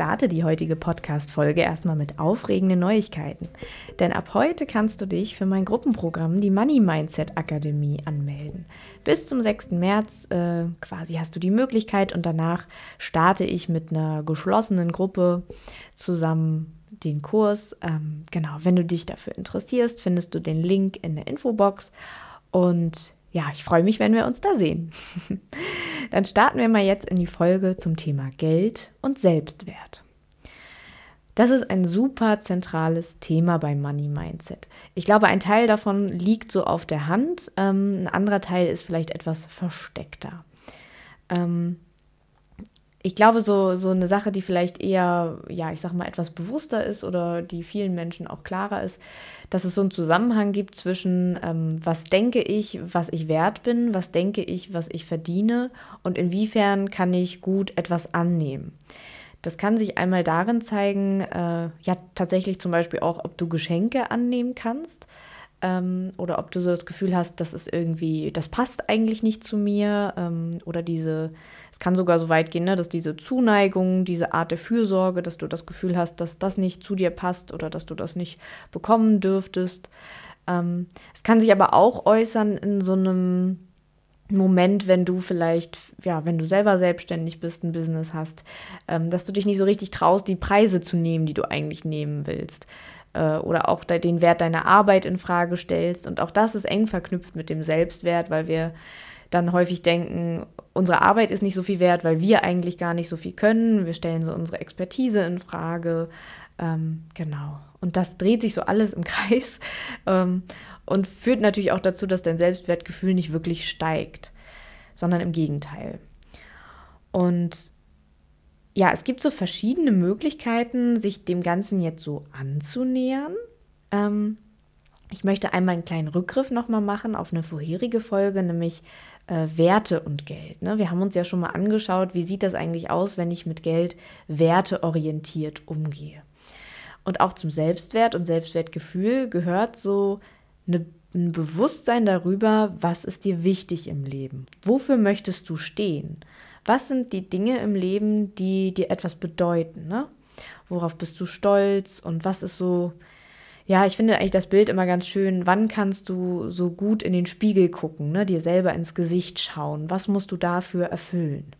starte die heutige Podcast-Folge erstmal mit aufregenden Neuigkeiten. Denn ab heute kannst du dich für mein Gruppenprogramm, die Money Mindset Akademie, anmelden. Bis zum 6. März äh, quasi hast du die Möglichkeit und danach starte ich mit einer geschlossenen Gruppe zusammen den Kurs. Ähm, genau, wenn du dich dafür interessierst, findest du den Link in der Infobox. Und ja, ich freue mich, wenn wir uns da sehen. Dann starten wir mal jetzt in die Folge zum Thema Geld und Selbstwert. Das ist ein super zentrales Thema beim Money Mindset. Ich glaube, ein Teil davon liegt so auf der Hand, ähm, ein anderer Teil ist vielleicht etwas versteckter. Ähm, ich glaube, so, so eine Sache, die vielleicht eher, ja, ich sag mal, etwas bewusster ist oder die vielen Menschen auch klarer ist, dass es so einen Zusammenhang gibt zwischen, ähm, was denke ich, was ich wert bin, was denke ich, was ich verdiene und inwiefern kann ich gut etwas annehmen. Das kann sich einmal darin zeigen, äh, ja, tatsächlich zum Beispiel auch, ob du Geschenke annehmen kannst ähm, oder ob du so das Gefühl hast, das ist irgendwie, das passt eigentlich nicht zu mir ähm, oder diese es kann sogar so weit gehen, ne, dass diese Zuneigung, diese Art der Fürsorge, dass du das Gefühl hast, dass das nicht zu dir passt oder dass du das nicht bekommen dürftest. Ähm, es kann sich aber auch äußern in so einem Moment, wenn du vielleicht, ja, wenn du selber selbstständig bist, ein Business hast, ähm, dass du dich nicht so richtig traust, die Preise zu nehmen, die du eigentlich nehmen willst. Äh, oder auch den Wert deiner Arbeit in Frage stellst. Und auch das ist eng verknüpft mit dem Selbstwert, weil wir dann häufig denken, unsere Arbeit ist nicht so viel wert, weil wir eigentlich gar nicht so viel können. Wir stellen so unsere Expertise in Frage. Ähm, genau. Und das dreht sich so alles im Kreis ähm, und führt natürlich auch dazu, dass dein Selbstwertgefühl nicht wirklich steigt, sondern im Gegenteil. Und ja, es gibt so verschiedene Möglichkeiten, sich dem Ganzen jetzt so anzunähern. Ähm, ich möchte einmal einen kleinen Rückgriff nochmal machen auf eine vorherige Folge, nämlich äh, Werte und Geld. Ne? Wir haben uns ja schon mal angeschaut, wie sieht das eigentlich aus, wenn ich mit Geld werteorientiert umgehe. Und auch zum Selbstwert und Selbstwertgefühl gehört so eine, ein Bewusstsein darüber, was ist dir wichtig im Leben? Wofür möchtest du stehen? Was sind die Dinge im Leben, die dir etwas bedeuten? Ne? Worauf bist du stolz und was ist so ja, ich finde eigentlich das Bild immer ganz schön. Wann kannst du so gut in den Spiegel gucken, ne? dir selber ins Gesicht schauen? Was musst du dafür erfüllen?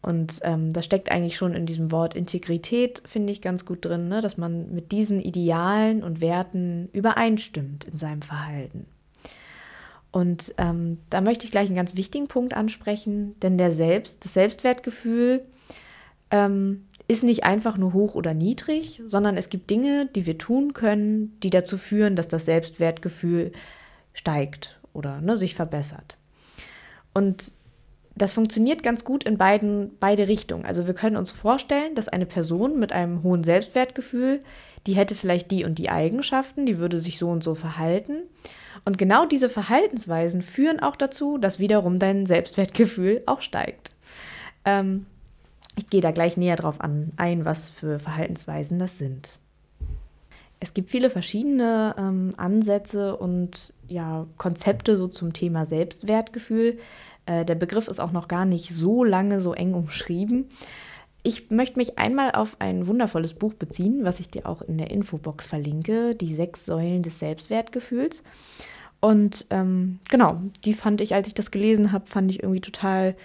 Und ähm, das steckt eigentlich schon in diesem Wort Integrität, finde ich ganz gut drin, ne? dass man mit diesen Idealen und Werten übereinstimmt in seinem Verhalten. Und ähm, da möchte ich gleich einen ganz wichtigen Punkt ansprechen, denn der Selbst, das Selbstwertgefühl ähm, ist nicht einfach nur hoch oder niedrig, sondern es gibt Dinge, die wir tun können, die dazu führen, dass das Selbstwertgefühl steigt oder ne, sich verbessert. Und das funktioniert ganz gut in beiden, beide Richtungen. Also wir können uns vorstellen, dass eine Person mit einem hohen Selbstwertgefühl, die hätte vielleicht die und die Eigenschaften, die würde sich so und so verhalten. Und genau diese Verhaltensweisen führen auch dazu, dass wiederum dein Selbstwertgefühl auch steigt. Ähm, ich gehe da gleich näher drauf an, ein, was für Verhaltensweisen das sind. Es gibt viele verschiedene ähm, Ansätze und ja, Konzepte so zum Thema Selbstwertgefühl. Äh, der Begriff ist auch noch gar nicht so lange so eng umschrieben. Ich möchte mich einmal auf ein wundervolles Buch beziehen, was ich dir auch in der Infobox verlinke, die sechs Säulen des Selbstwertgefühls. Und ähm, genau, die fand ich, als ich das gelesen habe, fand ich irgendwie total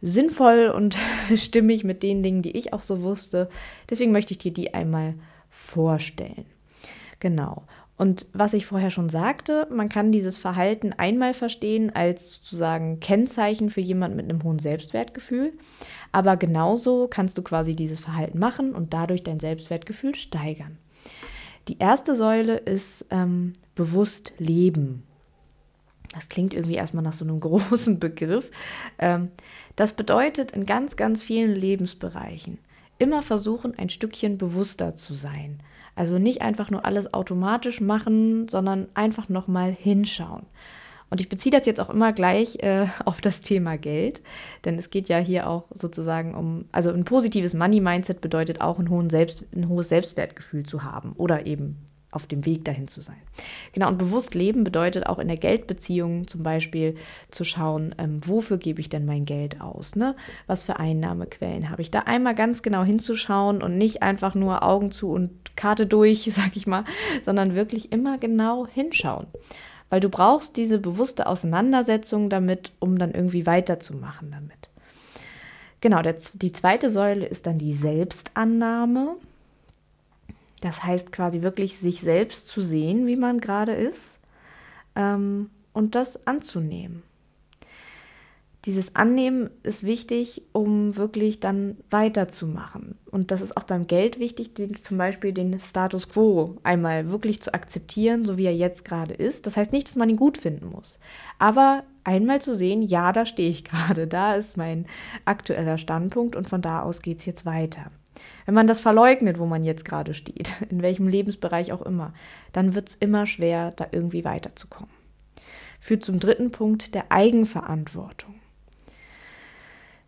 sinnvoll und stimmig mit den Dingen, die ich auch so wusste. Deswegen möchte ich dir die einmal vorstellen. Genau. Und was ich vorher schon sagte, man kann dieses Verhalten einmal verstehen als sozusagen Kennzeichen für jemanden mit einem hohen Selbstwertgefühl. Aber genauso kannst du quasi dieses Verhalten machen und dadurch dein Selbstwertgefühl steigern. Die erste Säule ist ähm, bewusst leben. Das klingt irgendwie erstmal nach so einem großen Begriff. Ähm, das bedeutet in ganz, ganz vielen Lebensbereichen immer versuchen, ein Stückchen bewusster zu sein. Also nicht einfach nur alles automatisch machen, sondern einfach nochmal hinschauen. Und ich beziehe das jetzt auch immer gleich äh, auf das Thema Geld, denn es geht ja hier auch sozusagen um, also ein positives Money-Mindset bedeutet auch ein, hohen Selbst, ein hohes Selbstwertgefühl zu haben oder eben auf dem Weg dahin zu sein. Genau, und bewusst leben bedeutet auch in der Geldbeziehung zum Beispiel zu schauen, ähm, wofür gebe ich denn mein Geld aus? Ne? Was für Einnahmequellen habe ich? Da einmal ganz genau hinzuschauen und nicht einfach nur Augen zu und Karte durch, sag ich mal, sondern wirklich immer genau hinschauen. Weil du brauchst diese bewusste Auseinandersetzung damit, um dann irgendwie weiterzumachen damit. Genau, der, die zweite Säule ist dann die Selbstannahme. Das heißt quasi wirklich sich selbst zu sehen, wie man gerade ist ähm, und das anzunehmen. Dieses Annehmen ist wichtig, um wirklich dann weiterzumachen. Und das ist auch beim Geld wichtig, den, zum Beispiel den Status quo einmal wirklich zu akzeptieren, so wie er jetzt gerade ist. Das heißt nicht, dass man ihn gut finden muss. Aber einmal zu sehen, ja, da stehe ich gerade, da ist mein aktueller Standpunkt und von da aus geht es jetzt weiter. Wenn man das verleugnet, wo man jetzt gerade steht, in welchem Lebensbereich auch immer, dann wird es immer schwer, da irgendwie weiterzukommen. Führt zum dritten Punkt der Eigenverantwortung.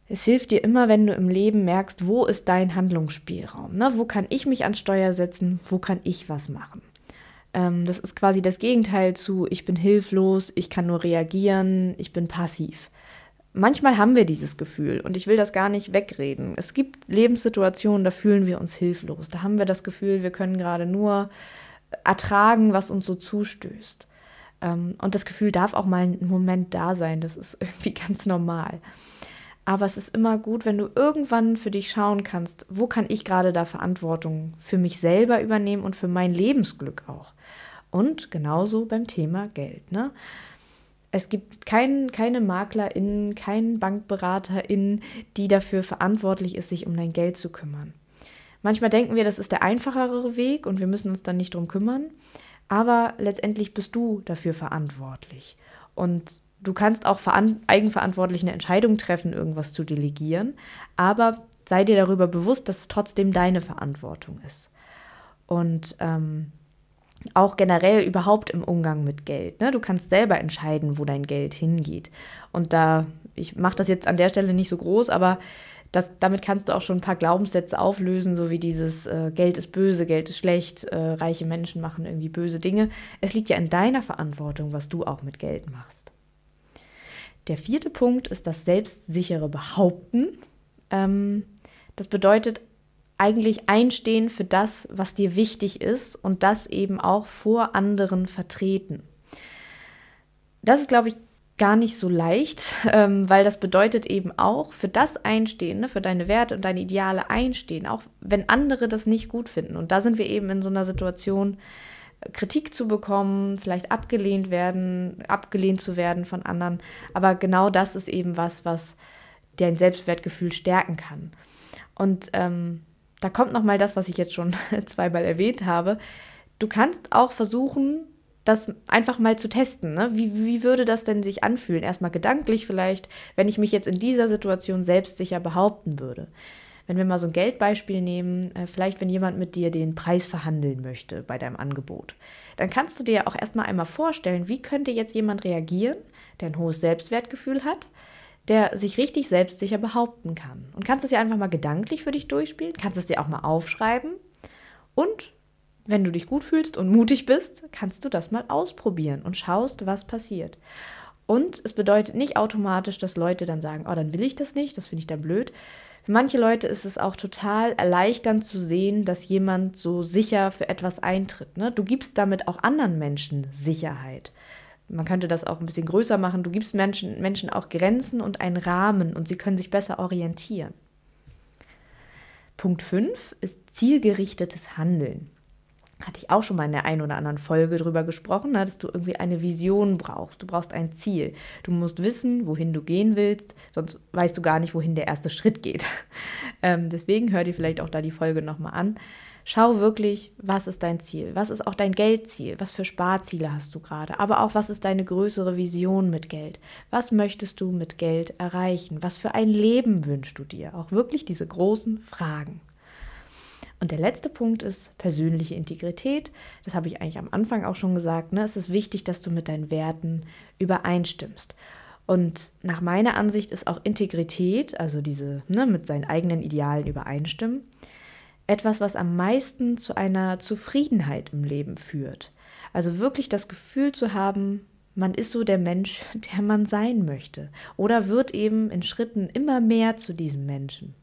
Es hilft dir immer, wenn du im Leben merkst, wo ist dein Handlungsspielraum? Ne? Wo kann ich mich ans Steuer setzen? Wo kann ich was machen? Ähm, das ist quasi das Gegenteil zu, ich bin hilflos, ich kann nur reagieren, ich bin passiv manchmal haben wir dieses Gefühl und ich will das gar nicht wegreden. Es gibt Lebenssituationen, da fühlen wir uns hilflos. Da haben wir das Gefühl, wir können gerade nur ertragen, was uns so zustößt. Ähm, und das Gefühl darf auch mal einen Moment da sein. Das ist irgendwie ganz normal. Aber es ist immer gut, wenn du irgendwann für dich schauen kannst, wo kann ich gerade da Verantwortung für mich selber übernehmen und für mein Lebensglück auch. Und genauso beim Thema Geld. Ne? Es gibt kein, keine MaklerInnen, keinen BankberaterInnen, die dafür verantwortlich ist, sich um dein Geld zu kümmern. Manchmal denken wir, das ist der einfachere Weg und wir müssen uns dann nicht drum kümmern. Aber letztendlich bist du dafür verantwortlich. Und du kannst auch eigenverantwortlich eine Entscheidung treffen, irgendwas zu delegieren. Aber sei dir darüber bewusst, dass es trotzdem deine Verantwortung ist. Und ähm, auch generell überhaupt im Umgang mit Geld. Ne? Du kannst selber entscheiden, wo dein Geld hingeht. Und da, ich mache das jetzt an der Stelle nicht so groß, aber das, damit kannst du auch schon ein paar Glaubenssätze auflösen, so wie dieses äh, Geld ist böse, Geld ist schlecht, äh, reiche Menschen machen irgendwie böse Dinge. Es liegt ja in deiner Verantwortung, was du auch mit Geld machst. Der vierte Punkt ist das selbstsichere Behaupten. Ähm, das bedeutet eigentlich einstehen für das, was dir wichtig ist und das eben auch vor anderen vertreten. Das ist, glaube ich, gar nicht so leicht, ähm, weil das bedeutet eben auch für das einstehen, ne, für deine Werte und deine Ideale einstehen, auch wenn andere das nicht gut finden. Und da sind wir eben in so einer Situation, Kritik zu bekommen, vielleicht abgelehnt werden, abgelehnt zu werden von anderen. Aber genau das ist eben was, was dein Selbstwertgefühl stärken kann. Und ähm, da kommt noch mal das, was ich jetzt schon zweimal erwähnt habe. Du kannst auch versuchen, das einfach mal zu testen. Ne? Wie, wie würde das denn sich anfühlen? Erstmal gedanklich vielleicht, wenn ich mich jetzt in dieser Situation selbstsicher behaupten würde. Wenn wir mal so ein Geldbeispiel nehmen, äh, vielleicht wenn jemand mit dir den Preis verhandeln möchte bei deinem Angebot, dann kannst du dir auch erstmal einmal vorstellen, wie könnte jetzt jemand reagieren, der ein hohes Selbstwertgefühl hat, der sich richtig selbstsicher behaupten kann. Und kannst es ja einfach mal gedanklich für dich durchspielen, kannst es dir auch mal aufschreiben und wenn du dich gut fühlst und mutig bist, kannst du das mal ausprobieren und schaust, was passiert. Und es bedeutet nicht automatisch, dass Leute dann sagen, oh, dann will ich das nicht, das finde ich dann blöd. Für manche Leute ist es auch total erleichternd zu sehen, dass jemand so sicher für etwas eintritt. Ne? Du gibst damit auch anderen Menschen Sicherheit man könnte das auch ein bisschen größer machen. Du gibst Menschen, Menschen auch Grenzen und einen Rahmen und sie können sich besser orientieren. Punkt 5 ist zielgerichtetes Handeln. Hatte ich auch schon mal in der einen oder anderen Folge drüber gesprochen, ne, dass du irgendwie eine Vision brauchst. Du brauchst ein Ziel. Du musst wissen, wohin du gehen willst, sonst weißt du gar nicht, wohin der erste Schritt geht. Ähm, deswegen hör dir vielleicht auch da die Folge nochmal an. Schau wirklich, was ist dein Ziel? Was ist auch dein Geldziel? Was für Sparziele hast du gerade? Aber auch, was ist deine größere Vision mit Geld? Was möchtest du mit Geld erreichen? Was für ein Leben wünschst du dir? Auch wirklich diese großen Fragen. Und der letzte Punkt ist persönliche Integrität. Das habe ich eigentlich am Anfang auch schon gesagt. Ne? Es ist wichtig, dass du mit deinen Werten übereinstimmst. Und nach meiner Ansicht ist auch Integrität, also diese ne, mit seinen eigenen Idealen übereinstimmen, etwas, was am meisten zu einer Zufriedenheit im Leben führt. Also wirklich das Gefühl zu haben, man ist so der Mensch, der man sein möchte. Oder wird eben in Schritten immer mehr zu diesem Menschen.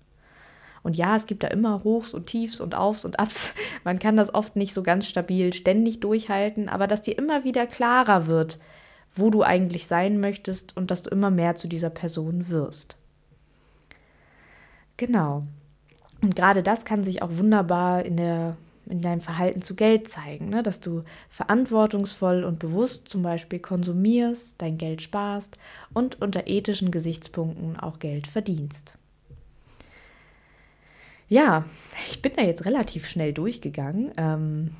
Und ja, es gibt da immer Hochs und Tiefs und Aufs und Abs. Man kann das oft nicht so ganz stabil ständig durchhalten, aber dass dir immer wieder klarer wird, wo du eigentlich sein möchtest und dass du immer mehr zu dieser Person wirst. Genau. Und gerade das kann sich auch wunderbar in, der, in deinem Verhalten zu Geld zeigen, ne? dass du verantwortungsvoll und bewusst zum Beispiel konsumierst, dein Geld sparst und unter ethischen Gesichtspunkten auch Geld verdienst. Ja, ich bin da jetzt relativ schnell durchgegangen. Ähm,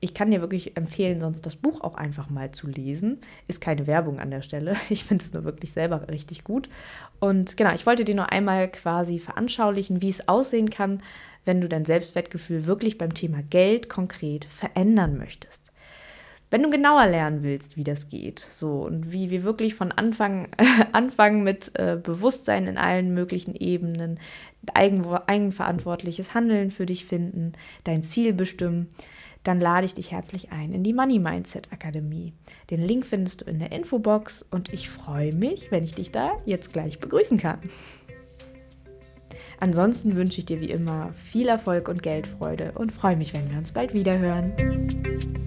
ich kann dir wirklich empfehlen, sonst das Buch auch einfach mal zu lesen. Ist keine Werbung an der Stelle. Ich finde es nur wirklich selber richtig gut. Und genau, ich wollte dir nur einmal quasi veranschaulichen, wie es aussehen kann, wenn du dein Selbstwertgefühl wirklich beim Thema Geld konkret verändern möchtest. Wenn du genauer lernen willst, wie das geht, so und wie wir wirklich von Anfang anfangen mit äh, Bewusstsein in allen möglichen Ebenen, eigen, eigenverantwortliches Handeln für dich finden, dein Ziel bestimmen, dann lade ich dich herzlich ein in die Money Mindset Akademie. Den Link findest du in der Infobox und ich freue mich, wenn ich dich da jetzt gleich begrüßen kann. Ansonsten wünsche ich dir wie immer viel Erfolg und Geldfreude und freue mich, wenn wir uns bald wieder hören.